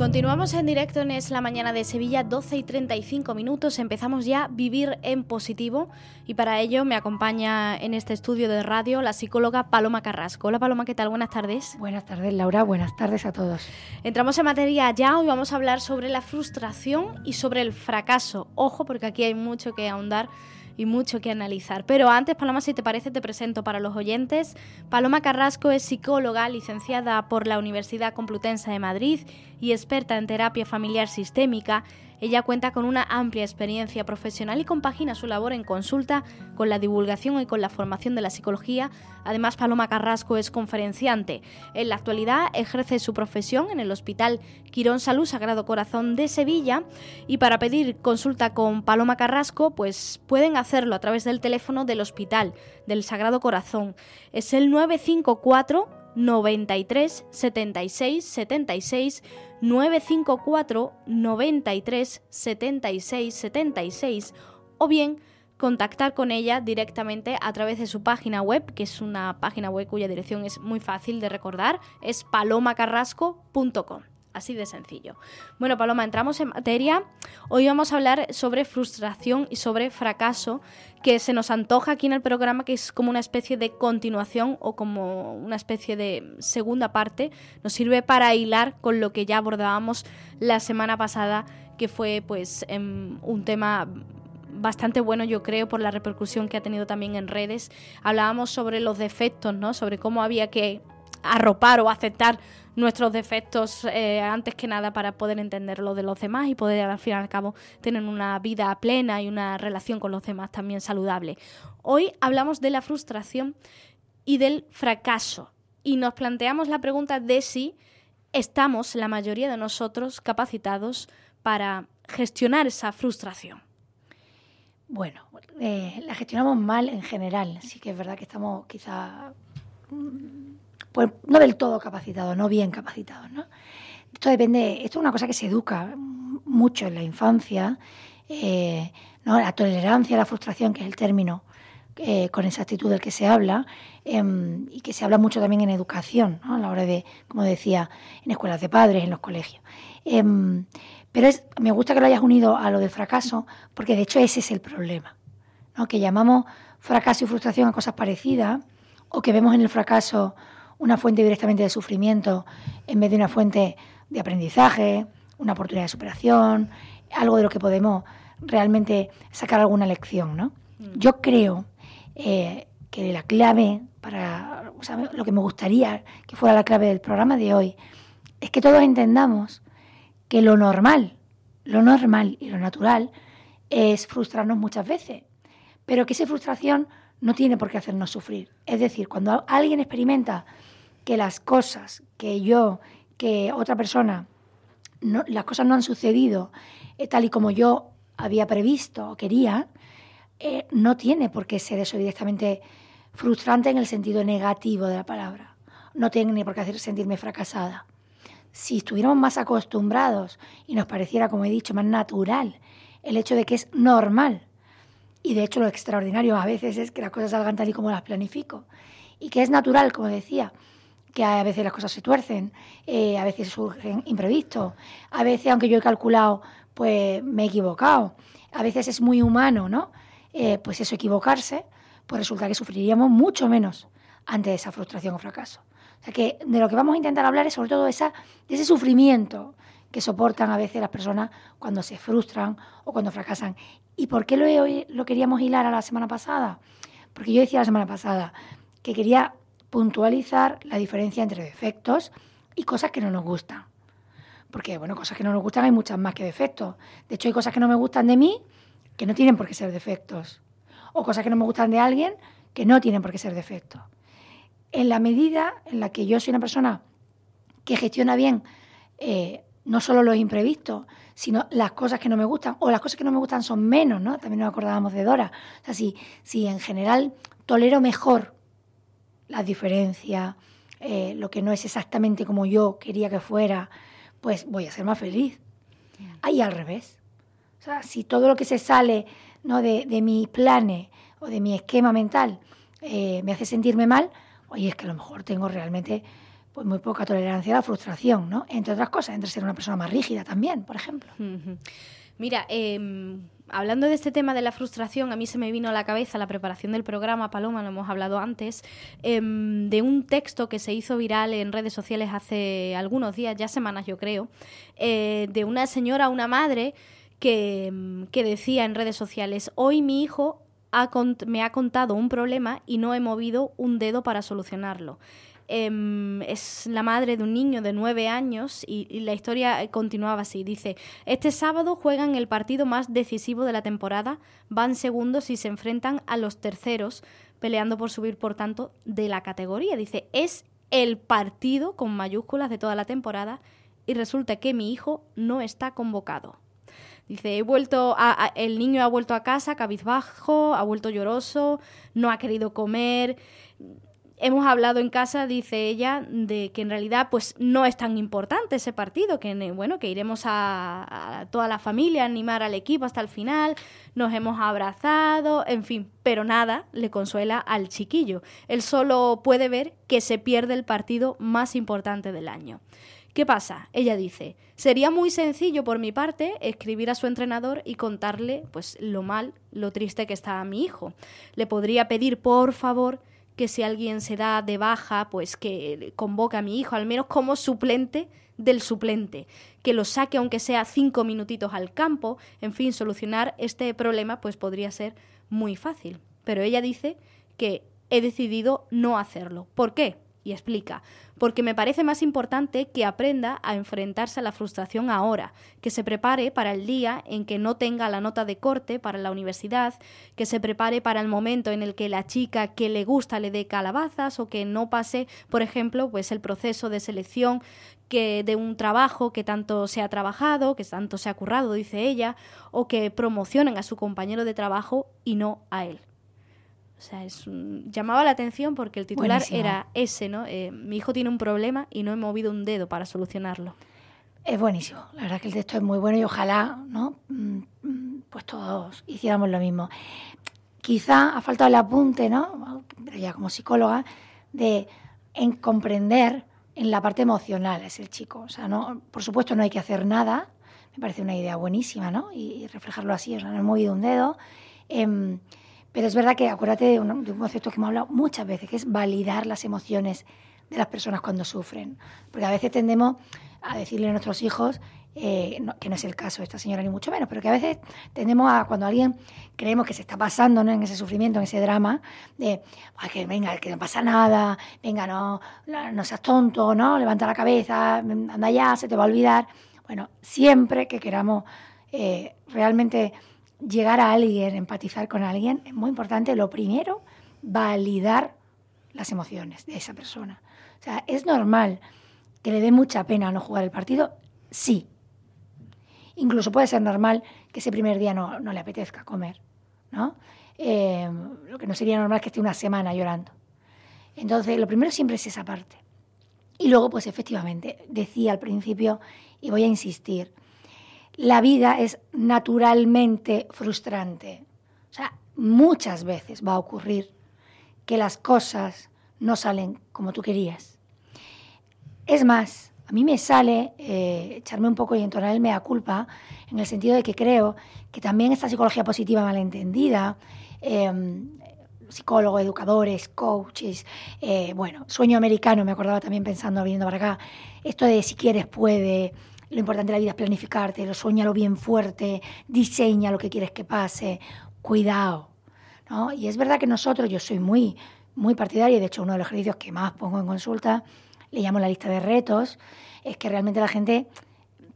Continuamos en directo en Es la Mañana de Sevilla, 12 y 35 minutos. Empezamos ya a vivir en positivo y para ello me acompaña en este estudio de radio la psicóloga Paloma Carrasco. Hola Paloma, ¿qué tal? Buenas tardes. Buenas tardes Laura, buenas tardes a todos. Entramos en materia ya, hoy vamos a hablar sobre la frustración y sobre el fracaso. Ojo, porque aquí hay mucho que ahondar y mucho que analizar. Pero antes, Paloma, si te parece, te presento para los oyentes. Paloma Carrasco es psicóloga, licenciada por la Universidad Complutense de Madrid y experta en terapia familiar sistémica ella cuenta con una amplia experiencia profesional y compagina su labor en consulta con la divulgación y con la formación de la psicología. Además, Paloma Carrasco es conferenciante. En la actualidad ejerce su profesión en el Hospital Quirón Salud Sagrado Corazón de Sevilla y para pedir consulta con Paloma Carrasco, pues pueden hacerlo a través del teléfono del Hospital del Sagrado Corazón. Es el 954 93 76 76 954 93 76 76 o bien contactar con ella directamente a través de su página web, que es una página web cuya dirección es muy fácil de recordar, es palomacarrasco.com. Así de sencillo. Bueno, Paloma, entramos en materia. Hoy vamos a hablar sobre frustración y sobre fracaso, que se nos antoja aquí en el programa, que es como una especie de continuación o como una especie de segunda parte. Nos sirve para hilar con lo que ya abordábamos la semana pasada, que fue pues em, un tema bastante bueno, yo creo, por la repercusión que ha tenido también en redes. Hablábamos sobre los defectos, ¿no? Sobre cómo había que arropar o aceptar nuestros defectos eh, antes que nada para poder entender lo de los demás y poder al fin y al cabo tener una vida plena y una relación con los demás también saludable. Hoy hablamos de la frustración y del fracaso y nos planteamos la pregunta de si estamos, la mayoría de nosotros, capacitados para gestionar esa frustración. Bueno, eh, la gestionamos mal en general, sí que es verdad que estamos quizá mm, pues no del todo capacitados, no bien capacitados. ¿no? Esto depende, esto es una cosa que se educa mucho en la infancia, eh, ¿no? la tolerancia, la frustración, que es el término eh, con esa actitud del que se habla, em, y que se habla mucho también en educación, ¿no? a la hora de, como decía, en escuelas de padres, en los colegios. Em, pero es, me gusta que lo hayas unido a lo del fracaso, porque de hecho ese es el problema, ¿no? que llamamos fracaso y frustración a cosas parecidas, o que vemos en el fracaso una fuente directamente de sufrimiento en vez de una fuente de aprendizaje, una oportunidad de superación, algo de lo que podemos realmente sacar alguna lección. ¿no? Mm. Yo creo eh, que la clave para lo que me gustaría que fuera la clave del programa de hoy es que todos entendamos que lo normal, lo normal y lo natural es frustrarnos muchas veces, pero que esa frustración no tiene por qué hacernos sufrir. Es decir, cuando alguien experimenta que las cosas que yo, que otra persona, no, las cosas no han sucedido eh, tal y como yo había previsto o quería, eh, no tiene por qué ser eso directamente frustrante en el sentido negativo de la palabra. No tiene por qué hacer sentirme fracasada. Si estuviéramos más acostumbrados y nos pareciera, como he dicho, más natural el hecho de que es normal, y de hecho lo extraordinario a veces es que las cosas salgan tal y como las planifico, y que es natural, como decía, que a veces las cosas se tuercen, eh, a veces surgen imprevistos, a veces, aunque yo he calculado, pues me he equivocado, a veces es muy humano, ¿no? Eh, pues eso, equivocarse, pues resulta que sufriríamos mucho menos ante esa frustración o fracaso. O sea que de lo que vamos a intentar hablar es sobre todo esa, de ese sufrimiento que soportan a veces las personas cuando se frustran o cuando fracasan. ¿Y por qué lo, lo queríamos hilar a la semana pasada? Porque yo decía la semana pasada que quería puntualizar la diferencia entre defectos y cosas que no nos gustan. Porque, bueno, cosas que no nos gustan hay muchas más que defectos. De hecho, hay cosas que no me gustan de mí que no tienen por qué ser defectos. O cosas que no me gustan de alguien que no tienen por qué ser defectos. En la medida en la que yo soy una persona que gestiona bien eh, no solo los imprevistos, sino las cosas que no me gustan, o las cosas que no me gustan son menos, ¿no? También nos acordábamos de Dora. O sea, si, si en general tolero mejor las diferencias, eh, lo que no es exactamente como yo quería que fuera, pues voy a ser más feliz. Ahí al revés. O sea, si todo lo que se sale ¿no? de, de mis planes o de mi esquema mental eh, me hace sentirme mal, oye, es que a lo mejor tengo realmente pues muy poca tolerancia a la frustración, ¿no? Entre otras cosas, entre ser una persona más rígida también, por ejemplo. Mira, em, hablando de este tema de la frustración, a mí se me vino a la cabeza la preparación del programa, Paloma, lo hemos hablado antes, em, de un texto que se hizo viral en redes sociales hace algunos días, ya semanas yo creo, eh, de una señora, una madre, que, em, que decía en redes sociales, hoy mi hijo me ha contado un problema y no he movido un dedo para solucionarlo. Em, es la madre de un niño de nueve años y, la historia continuaba así. Dice, este sábado juegan el partido más decisivo de la temporada, van segundos y se enfrentan a los terceros, peleando por subir, por tanto, de la categoría. Dice, es el partido con mayúsculas de toda la temporada y resulta que mi hijo no está convocado. Dice, he vuelto a, el niño ha vuelto a casa cabizbajo, ha vuelto lloroso, no ha querido comer. Hemos hablado en casa, dice ella, de que en realidad pues no es tan importante ese partido, que bueno, que iremos a, toda la familia a animar al equipo hasta el final, nos hemos abrazado, en fin, pero nada le consuela al chiquillo. Él solo puede ver que se pierde el partido más importante del año. ¿Qué pasa? Ella dice, sería muy sencillo por mi parte escribir a su entrenador y contarle pues lo mal, lo triste que está mi hijo. Le podría pedir, por favor, que si alguien se da de baja, pues que convoque a mi hijo, al menos como suplente del suplente, que lo saque aunque sea cinco minutitos al campo, en fin, solucionar este problema pues podría ser muy fácil. Pero ella dice que he decidido no hacerlo. ¿Por qué? Y explica, porque me parece más importante que aprenda a enfrentarse a la frustración ahora, que se prepare para el día en que no tenga la nota de corte para la universidad, que se prepare para el momento en el que la chica que le gusta le dé calabazas o que no pase, por ejemplo, pues el proceso de selección que de un trabajo que tanto se ha trabajado, que tanto se ha currado, dice ella, o que promocionen a su compañero de trabajo y no a él. O sea, es llamaba la atención porque el titular era ese, ¿no? Eh, mi hijo tiene un problema y no he movido un dedo para solucionarlo. Es buenísimo. La verdad es que el texto es muy bueno y ojalá, ¿no? Mm, mm, pues todos hiciéramos lo mismo. Quizá ha faltado el apunte, ¿no? Pero ya como psicóloga, de en comprender en la parte emocional es el chico. O sea, no, por supuesto no hay que hacer nada. Me parece una idea buenísima, ¿no? Y, reflejarlo así, o sea, no he movido un dedo. Eh, pero es verdad que acuérdate de un, concepto que hemos hablado muchas veces, que es validar las emociones de las personas cuando sufren. Porque a veces tendemos a decirle a nuestros hijos, eh, que no es el caso de esta señora ni mucho menos, pero que a veces tendemos a, cuando alguien creemos que se está pasando ¿no? en ese sufrimiento, en ese drama, de que venga, que no pasa nada, venga, no, no seas tonto, ¿no? levanta la cabeza, anda ya, se te va a olvidar. Bueno, siempre que queramos eh, realmente llegar a alguien, empatizar con alguien, es muy importante, lo primero, validar las emociones de esa persona. O sea, ¿es normal que le dé mucha pena no jugar el partido? Sí. Incluso puede ser normal que ese primer día no, le apetezca comer, ¿no? Eh, lo que no sería normal es que esté una semana llorando. Entonces, lo primero siempre es esa parte. Y luego, pues efectivamente, decía al principio, y voy a insistir, la vida es naturalmente frustrante. O sea, muchas veces va a ocurrir que las cosas no salen como tú querías. Es más, a mí me sale eh, echarme un poco y entonarme a culpa en el sentido de que creo que también esta psicología positiva malentendida, eh, psicólogos, educadores, coaches, eh, bueno, sueño americano, me acordaba también pensando, viniendo para acá, esto de si quieres puede, lo importante de la vida es planificarte, lo sueñalo bien fuerte, diseña lo que quieres que pase, cuidado. ¿no? Y es verdad que nosotros, yo soy muy muy partidaria, de hecho uno de los ejercicios que más pongo en consulta, le llamo la lista de retos, es que realmente la gente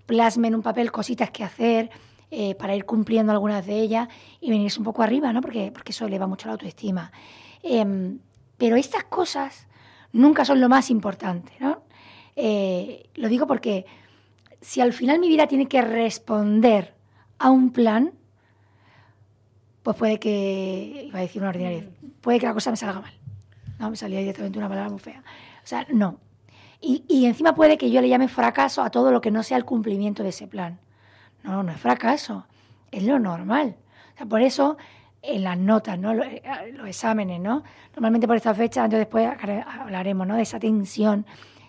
plasme en un papel cositas que hacer eh, para ir cumpliendo algunas de ellas y venirse un poco arriba, ¿no? Porque, porque eso eleva mucho la autoestima. Em, pero estas cosas nunca son lo más importante, ¿no? Eh, lo digo porque si al final mi vida tiene que responder a un plan, pues puede que, iba a decir una ordinaria, puede que la cosa me salga mal. No, me salía directamente una palabra muy fea. O sea, no. Y, y, encima puede que yo le llame fracaso a todo lo que no sea el cumplimiento de ese plan. No, no es fracaso, es lo normal. O sea, por eso en las notas, ¿no? Los, exámenes, ¿no? Normalmente por esta fecha, antes después hablaremos, ¿no? De esa tensión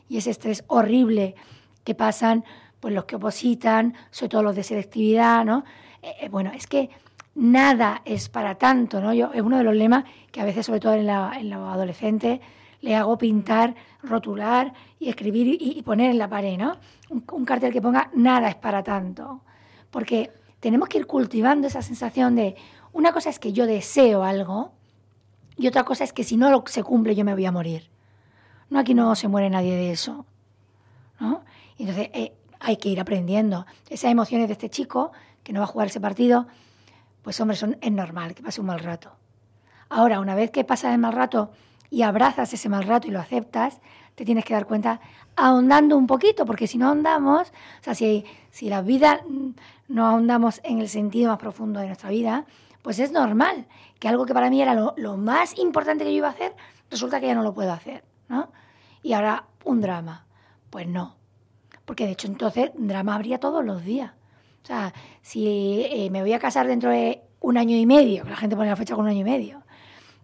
y ese estrés horrible que pasan pues los que opositan, sobre todo los de selectividad, ¿no? Eh, eh, bueno, es que nada es para tanto, ¿no? Yo, es uno de los lemas que a veces, sobre todo en, la, en los adolescentes, le hago pintar, rotular y escribir y, poner en la pared, ¿no? Un, cartel que ponga nada es para tanto. Porque tenemos que ir cultivando esa sensación de una cosa es que yo deseo algo y otra cosa es que si no se cumple yo me voy a morir. No, aquí no se muere nadie de eso. ¿no? Entonces eh, hay que ir aprendiendo. Esas emociones de este chico que no va a jugar ese partido, pues hombre, son, es normal que pase un mal rato. Ahora, una vez que pasa el mal rato y abrazas ese mal rato y lo aceptas, te tienes que dar cuenta ahondando un poquito, porque si no ahondamos, o sea, si, si la vida no ahondamos en el sentido más profundo de nuestra vida, pues es normal que algo que para mí era lo, lo más importante que yo iba a hacer, resulta que ya no lo puedo hacer, ¿no? Y ahora un drama. Pues no, porque de hecho entonces drama habría todos los días. O sea, si eh, me voy a casar dentro de un año y medio, que la gente pone la fecha con un año y medio,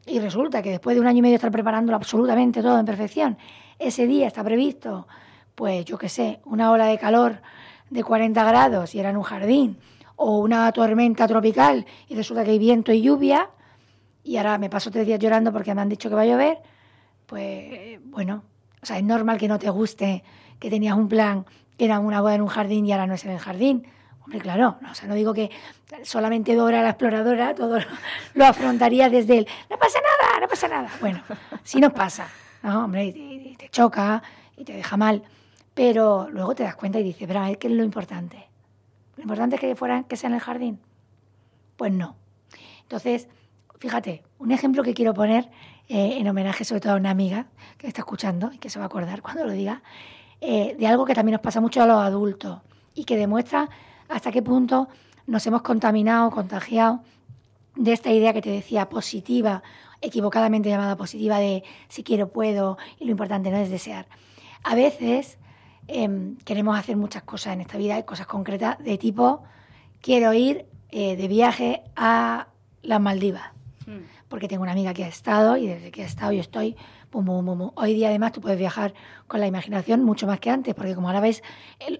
y resulta que después de un año y medio estar preparándolo absolutamente todo en perfección, ese día está previsto, pues yo qué sé, una ola de calor de 40 grados y era en un jardín, o una tormenta tropical y resulta que hay viento y lluvia, y ahora me paso tres días llorando porque me han dicho que va a llover, pues bueno, o sea, es normal que no te guste que tenías un plan que era una boda en un jardín y ahora no es en el jardín. Hombre, claro, no, o sea, no digo que solamente Dora la exploradora todo lo, afrontaría desde él. no pasa nada, no pasa nada. Bueno, sí nos pasa, ¿no? Hombre, y te, choca y te deja mal, pero luego te das cuenta y dices, pero ¿qué es lo importante? ¿Lo importante es que, fuera, que sea en el jardín? Pues no. Entonces, fíjate, un ejemplo que quiero poner eh, en homenaje sobre todo a una amiga que está escuchando y que se va a acordar cuando lo diga, eh, de algo que también nos pasa mucho a los adultos y que demuestra hasta qué punto nos hemos contaminado, contagiado de esta idea que te decía positiva, equivocadamente llamada positiva de si quiero puedo y lo importante no es desear. A veces em, queremos hacer muchas cosas en esta vida, hay cosas concretas de tipo quiero ir eh, de viaje a las Maldivas, hmm. porque tengo una amiga que ha estado y desde que ha estado yo estoy Hoy día además tú puedes viajar con la imaginación mucho más que antes, porque como ahora ves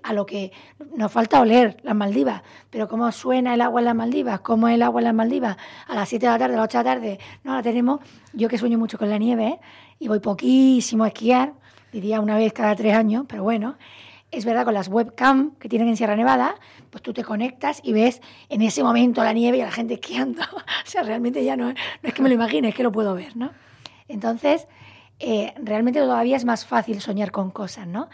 a lo que nos falta oler las Maldivas, pero cómo suena el agua en las Maldivas, cómo es el agua en las Maldivas, a las 7 de la tarde, a las 8 de la tarde, no la tenemos. Yo que sueño mucho con la nieve ¿eh? y voy poquísimo a esquiar, diría una vez cada tres años, pero bueno. Es verdad, con las webcam que tienen en Sierra Nevada, pues tú te conectas y ves en ese momento la nieve y a la gente esquiando. o sea, realmente ya no, no es que me lo imagine, es que lo puedo ver, ¿no? Entonces, eh, realmente todavía es más fácil soñar con cosas, ¿no?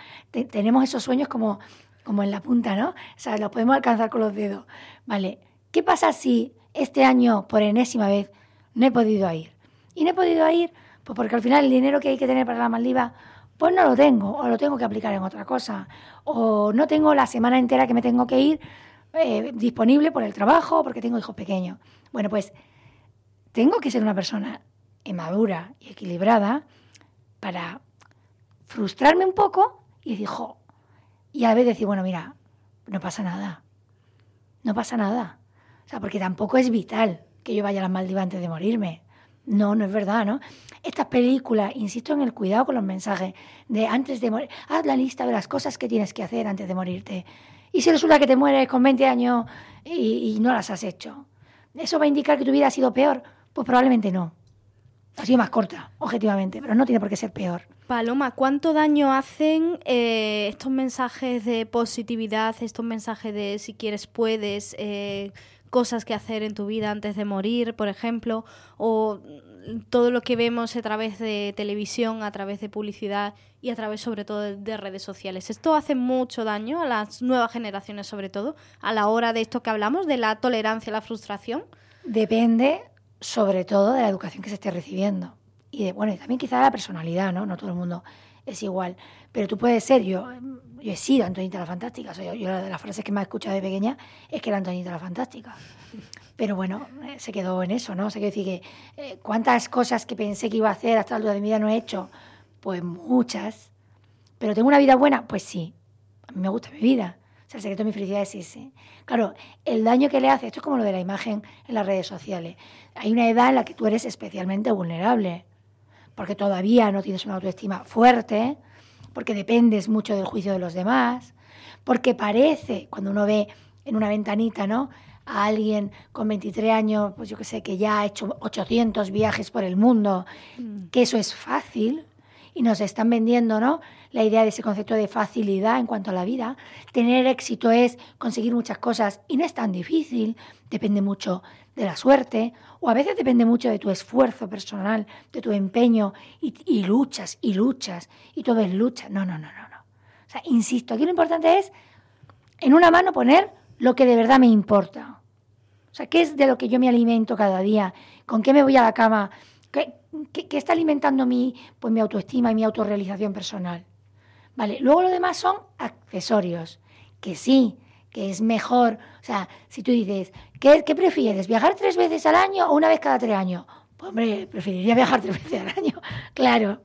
tenemos esos sueños como, como en la punta, ¿no? O sea, los podemos alcanzar con los dedos. Vale, ¿qué pasa si este año, por enésima vez, no he podido ir? Y no he podido ir, pues porque al final el dinero que hay que tener para la Maldiva, pues no lo tengo, o lo tengo que aplicar en otra cosa, o no tengo la semana entera que me tengo que ir eh, disponible por el trabajo, porque tengo hijos pequeños. Bueno, pues tengo que ser una persona madura y equilibrada para frustrarme un poco y decir, jo, y a vez decir, bueno, mira, no pasa nada, no pasa nada. O sea, porque tampoco es vital que yo vaya a las Maldivas antes de morirme. No, no es verdad, ¿no? Estas películas, insisto en el cuidado con los mensajes, de antes de morir, haz la lista de las cosas que tienes que hacer antes de morirte. Y si resulta que te mueres con 20 años y, y no las has hecho, ¿eso va a indicar que tu vida ha sido peor? Pues probablemente no ha sido más corta, objetivamente, pero no tiene por qué ser peor. Paloma, ¿cuánto daño hacen eh, estos mensajes de positividad, estos mensajes de si quieres puedes, eh, cosas que hacer en tu vida antes de morir, por ejemplo, o todo lo que vemos a través de televisión, a través de publicidad y a través sobre todo de, redes sociales. Esto hace mucho daño a las nuevas generaciones sobre todo, a la hora de esto que hablamos, de la tolerancia a la frustración. Depende sobre todo de la educación que se esté recibiendo. Y de, bueno, también quizá la personalidad, ¿no? No todo el mundo es igual. Pero tú puedes ser, yo, yo he sido Antonita la Fantástica. yo, yo, de las frases que me ha escuchado de pequeña es que era Antonita la Fantástica. Pero bueno, eh, se quedó en eso, ¿no? O sea, que decir que eh, cuántas cosas que pensé que iba a hacer hasta el día de mi vida no he hecho, pues muchas. Pero tengo una vida buena, pues sí. A mí me gusta mi vida. O sea, el secreto de mi felicidad es ese. Claro, el daño que le hace, esto es como lo de la imagen en las redes sociales. Hay una edad en la que tú eres especialmente vulnerable, porque todavía no tienes una autoestima fuerte, porque dependes mucho del juicio de los demás, porque parece, cuando uno ve en una ventanita, ¿no? a alguien con 23 años, pues yo que sé, que ya ha hecho 800 viajes por el mundo, mm. que eso es fácil y nos están vendiendo, ¿no? La idea de ese concepto de facilidad en cuanto a la vida. Tener éxito es conseguir muchas cosas y no es tan difícil, depende mucho de la suerte o a veces depende mucho de tu esfuerzo personal, de tu empeño y, luchas y luchas y todo es lucha. No, no, no, no, no. O sea, insisto, aquí lo importante es en una mano poner lo que de verdad me importa. O sea, ¿qué es de lo que yo me alimento cada día? ¿Con qué me voy a la cama? ¿Qué, está alimentando mi, pues, mi autoestima y mi autorrealización personal? Vale, luego lo demás son accesorios, que sí, que es mejor. O sea, si tú dices, ¿qué, ¿qué, prefieres? ¿Viajar tres veces al año o una vez cada tres años? Pues hombre, preferiría viajar tres veces al año, claro.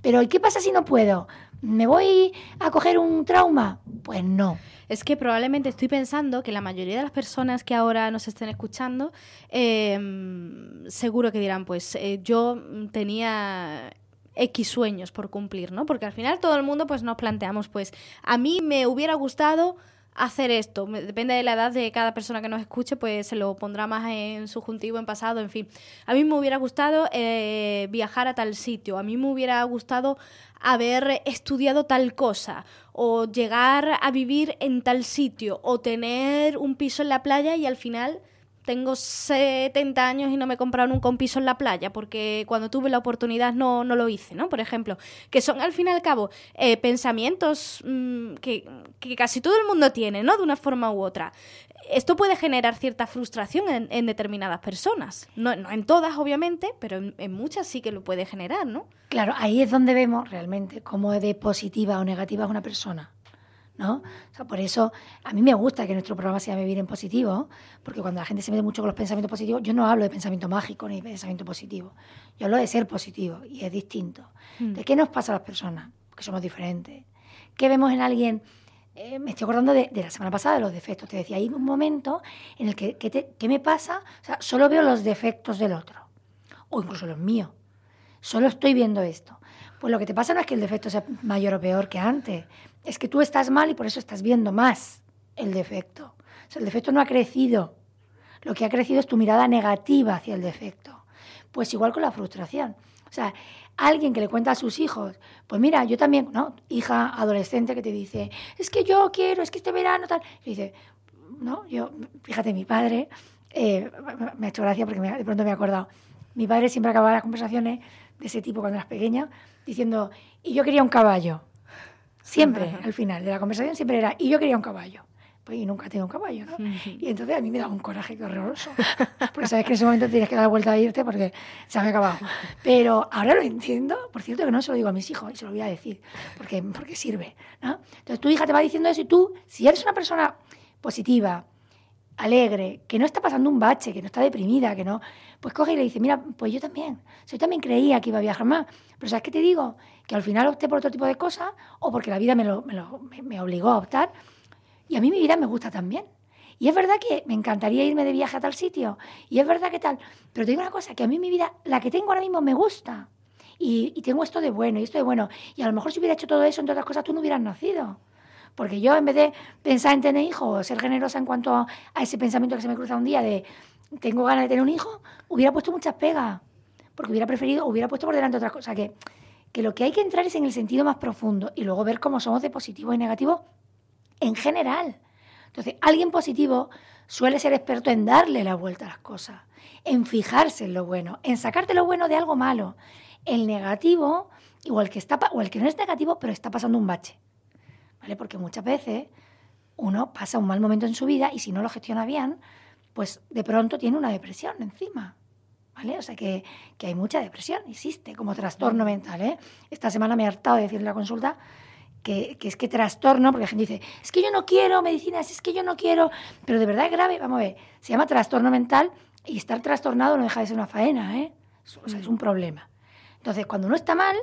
Pero ¿y qué pasa si no puedo? ¿Me voy a coger un trauma? Pues no es que probablemente estoy pensando que la mayoría de las personas que ahora nos estén escuchando, em, seguro que dirán, pues eh, yo tenía X sueños por cumplir, ¿no? Porque al final todo el mundo pues nos planteamos, pues a mí me hubiera gustado hacer esto. Depende de la edad de cada persona que nos escuche, pues se lo pondrá más en subjuntivo, en pasado, en fin. A mí me hubiera gustado eh, viajar a tal sitio, a mí me hubiera gustado haber estudiado tal cosa, o llegar a vivir en tal sitio, o tener un piso en la playa y al final tengo 70 años y no me nunca un piso en la playa, porque cuando tuve la oportunidad no, no lo hice, ¿no? Por ejemplo, que son al fin y al cabo eh, pensamientos mm, que, que, casi todo el mundo tiene, ¿no? De una forma u otra. Esto puede generar cierta frustración en, determinadas personas. No, no, en todas, obviamente, pero en, muchas sí que lo puede generar, ¿no? Claro, ahí es donde vemos realmente cómo de positiva o negativa es una persona. ¿No? O sea, por eso a mí me gusta que nuestro programa sea Vivir en Positivo, porque cuando la gente se mete mucho con los pensamientos positivos, yo no hablo de pensamiento mágico ni de pensamiento positivo, yo hablo de ser positivo y es distinto. Mm. ¿De qué nos pasa a las personas? Porque somos diferentes. ¿Qué vemos en alguien? Eh, me estoy acordando de, la semana pasada de los defectos. Te decía, hay un momento en el que, ¿qué me pasa? O sea, solo veo los defectos del otro, o incluso los míos. Solo estoy viendo esto. Pues lo que te pasa no es que el defecto sea mayor o peor que antes, es que tú estás mal y por eso estás viendo más el defecto. O sea, el defecto no ha crecido. Lo que ha crecido es tu mirada negativa hacia el defecto. Pues igual con la frustración. O sea, alguien que le cuenta a sus hijos, pues mira, yo también, ¿no? Hija adolescente que te dice, es que yo quiero, es que este verano tal. Y dice, no, yo, fíjate, mi padre, eh, me ha hecho gracia porque de pronto me he acordado. Mi padre siempre acababa las conversaciones de ese tipo cuando eras pequeña diciendo, y yo quería un caballo. Siempre, al final de la conversación, siempre era, y yo quería un caballo. Pues y nunca he tenido un caballo, ¿no? Y entonces a mí me da un coraje que horroroso. Porque sabes que en ese momento tienes que dar la vuelta a irte porque se ha acabado. Pero ahora lo entiendo. Por cierto, que no se lo digo a mis hijos y se lo voy a decir porque, porque sirve, ¿no? Entonces tu hija te va diciendo eso y tú, si eres una persona positiva, alegre, que no está pasando un bache, que no está deprimida, que no, pues coge y le dice, mira, pues yo también, yo también creía que iba a viajar más, pero ¿sabes qué te digo? Que al final opté por otro tipo de cosas o porque la vida me, lo, me, lo, me, obligó a optar y a mí mi vida me gusta también. Y es verdad que me encantaría irme de viaje a tal sitio, y es verdad que tal, pero te digo una cosa, que a mí mi vida, la que tengo ahora mismo, me gusta. Y, y tengo esto de bueno, y esto de bueno. Y a lo mejor si hubiera hecho todo eso, entre otras cosas, tú no hubieras nacido. Porque yo, en vez de pensar en tener hijos ser generosa en cuanto a, ese pensamiento que se me cruza un día de tengo ganas de tener un hijo, hubiera puesto muchas pegas. Porque hubiera preferido, hubiera puesto por delante otras cosas. Que, que lo que hay que entrar es en el sentido más profundo y luego ver cómo somos de positivo y negativo en general. Entonces, alguien positivo suele ser experto en darle la vuelta a las cosas, en fijarse en lo bueno, en sacarte lo bueno de algo malo. El negativo, igual que está, o el que no es negativo, pero está pasando un bache. ¿Vale? Porque muchas veces uno pasa un mal momento en su vida y si no lo gestiona bien, pues de pronto tiene una depresión encima. ¿Vale? O sea que, que hay mucha depresión, existe como trastorno mental. ¿eh? Esta semana me he hartado de decir en la consulta que, que, es que trastorno, porque la gente dice, es que yo no quiero medicinas, es que yo no quiero, pero de verdad es grave, vamos a ver, se llama trastorno mental y estar trastornado no deja de ser una faena, ¿eh? O sea, es un problema. Entonces, cuando uno está mal,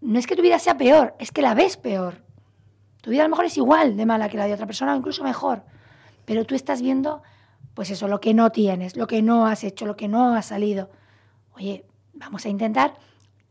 no es que tu vida sea peor, es que la ves peor. Tu vida a lo mejor es igual de mala que la de otra persona o incluso mejor, pero tú estás viendo, pues eso, lo que no tienes, lo que no has hecho, lo que no ha salido. Oye, vamos a intentar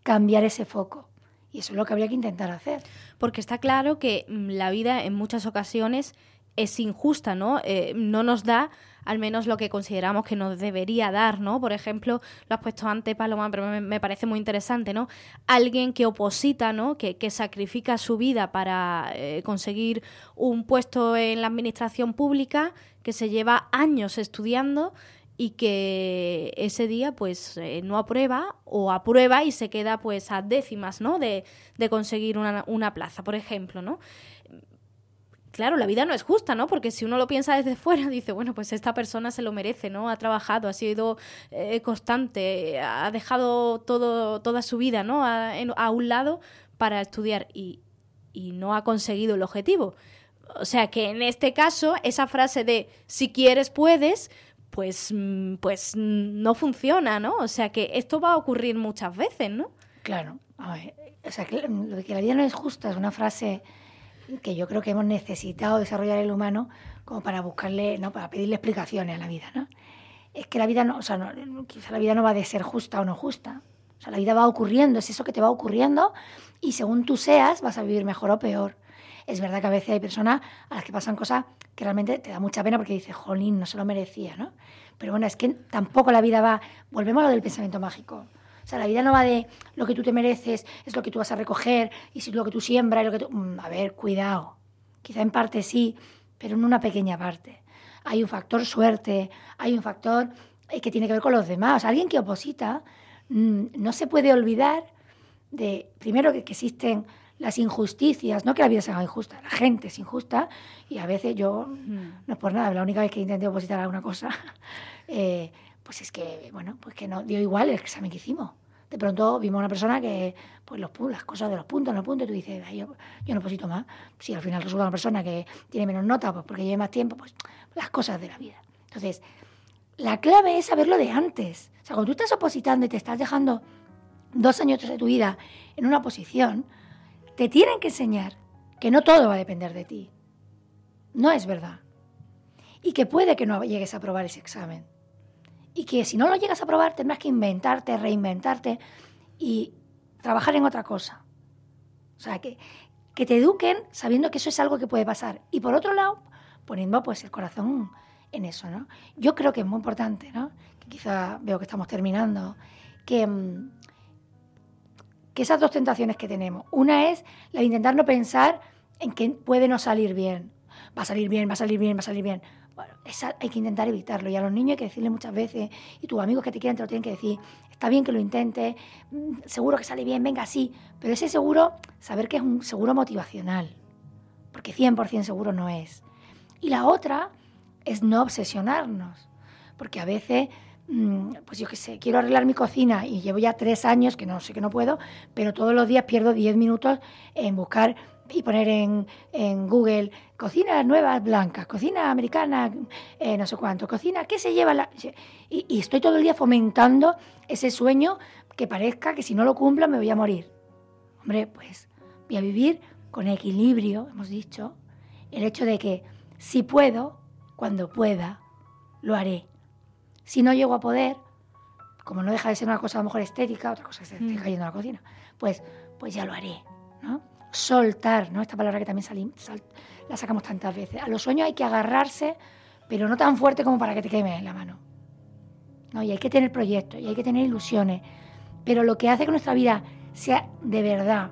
cambiar ese foco. Y eso es lo que habría que intentar hacer. Porque está claro que mm, la vida en muchas ocasiones es injusta, ¿no? Eh, no nos da al menos lo que consideramos que nos debería dar, ¿no? Por ejemplo, lo has puesto antes, Paloma, pero me, parece muy interesante, ¿no? Alguien que oposita, ¿no? Que, sacrifica su vida para eh, conseguir un puesto en la administración pública, que se lleva años estudiando y que ese día pues eh, no aprueba o aprueba y se queda pues a décimas, ¿no? De, de conseguir una, una plaza, por ejemplo, ¿no? Claro, la vida no es justa, ¿no? Porque si uno lo piensa desde fuera, dice, bueno, pues esta persona se lo merece, ¿no? Ha trabajado, ha sido eh, constante, ha dejado todo, toda su vida, ¿no? A, un lado para estudiar y, y no ha conseguido el objetivo. O sea que en este caso, esa frase de si quieres, puedes, pues, mm, pues no funciona, ¿no? O sea que esto va a ocurrir muchas veces, ¿no? Claro. A ver, o sea, que lo de que la vida no es justa es una frase que yo creo que hemos necesitado desarrollar el humano como para buscarle, ¿no? para pedirle explicaciones a la vida, ¿no? Es que la vida no, o sea, no, quizá la vida no va de ser justa o no justa. O sea, la vida va ocurriendo, es eso que te va ocurriendo y según tú seas vas a vivir mejor o peor. Es verdad que a veces hay personas a las que pasan cosas que realmente te da mucha pena porque dices, jolín, no se lo merecía, ¿no? Pero bueno, es que tampoco la vida va, volvemos a lo del pensamiento mágico. O sea, la vida no va de lo que tú te mereces, es lo que tú vas a recoger, y si lo que tú siembras, lo que tú... Mm, a ver, cuidado. Quizá en parte sí, pero en una pequeña parte. Hay un factor suerte, hay un factor eh, que tiene que ver con los demás. alguien que oposita mm, no se puede olvidar de, primero, que, existen las injusticias, no que la vida sea injusta, la gente es injusta y a veces yo, no es por nada, la única vez que intenté opositar a alguna cosa, eh, pues es que, bueno, pues que no dio igual el examen que hicimos. De pronto vimos a una persona que, pues los, las cosas de los puntos, los puntos, y tú dices, yo, yo no oposito más. Si al final resulta una persona que tiene menos nota, pues porque lleve más tiempo, pues las cosas de la vida. Entonces, la clave es saberlo de antes. O sea, cuando tú estás opositando y te estás dejando dos años de tu vida en una posición, te tienen que enseñar que no todo va a depender de ti. No es verdad. Y que puede que no llegues a aprobar ese examen y que si no lo llegas a probar tendrás que inventarte, reinventarte y trabajar en otra cosa. O sea, que, que te eduquen sabiendo que eso es algo que puede pasar. Y por otro lado, poniendo pues el corazón en eso, ¿no? Yo creo que es muy importante, ¿no? Que quizá veo que estamos terminando, que, mm, que esas dos tentaciones que tenemos. Una es la de intentar no pensar en que puede no salir bien. Va a salir bien, va a salir bien, va a salir bien. Bueno, hay que intentar evitarlo. Y a los niños hay que decirle muchas veces, y tus amigos que te quieren te lo tienen que decir, está bien que lo intentes, mm, seguro que sale bien, venga, sí. Pero ese seguro, saber que es un seguro motivacional, porque 100% seguro no es. Y la otra es no obsesionarnos, porque a veces mm, pues yo qué sé, quiero arreglar mi cocina y llevo ya tres años que no sé que no puedo, pero todos los días pierdo 10 minutos en buscar y poner en, en Google cocina nuevas blancas, cocina americana, eh, no sé cuánto, cocina, ¿qué se lleva? La? Y, y, estoy todo el día fomentando ese sueño que parezca que si no lo cumplo me voy a morir. Hombre, pues voy a vivir con equilibrio, hemos dicho, el hecho de que si puedo, cuando pueda, lo haré. Si no llego a poder, como no deja de ser una cosa a lo mejor estética, otra cosa que se esté mm. cayendo a la cocina, pues, pues ya lo haré, ¿no? Soltar, ¿no? Esta palabra que también la sacamos tantas veces. A los sueños hay que agarrarse, pero no tan fuerte como para que te queme la mano. ¿no? Y hay que tener proyectos, y hay que tener ilusiones. Pero lo que hace que nuestra vida sea de verdad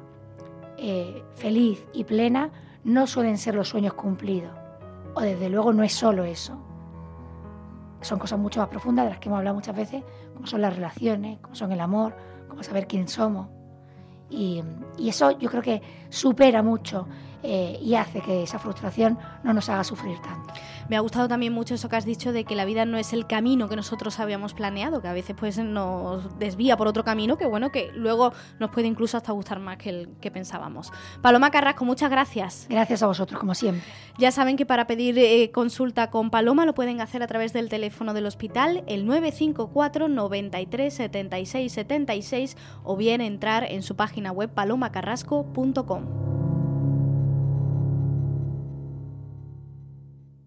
eh, feliz y plena no suelen ser los sueños cumplidos. o desde luego no es solo eso. Son cosas mucho más profundas de las que hemos hablado muchas veces, como son las relaciones, como son el amor, como saber quién somos. Y, y eso yo creo que supera mucho eh, y hace que esa frustración no nos haga sufrir tanto. Me ha gustado también mucho eso que has dicho de que la vida no es el camino que nosotros habíamos planeado, que a veces pues nos desvía por otro camino, que bueno, que luego nos puede incluso hasta gustar más que el que pensábamos. Paloma Carrasco, muchas gracias. Gracias a vosotros, como siempre. Ya saben que para pedir eh, consulta con Paloma lo pueden hacer a través del teléfono del hospital, el 954 93 76 76, o bien entrar en su página web palomacarrasco.com.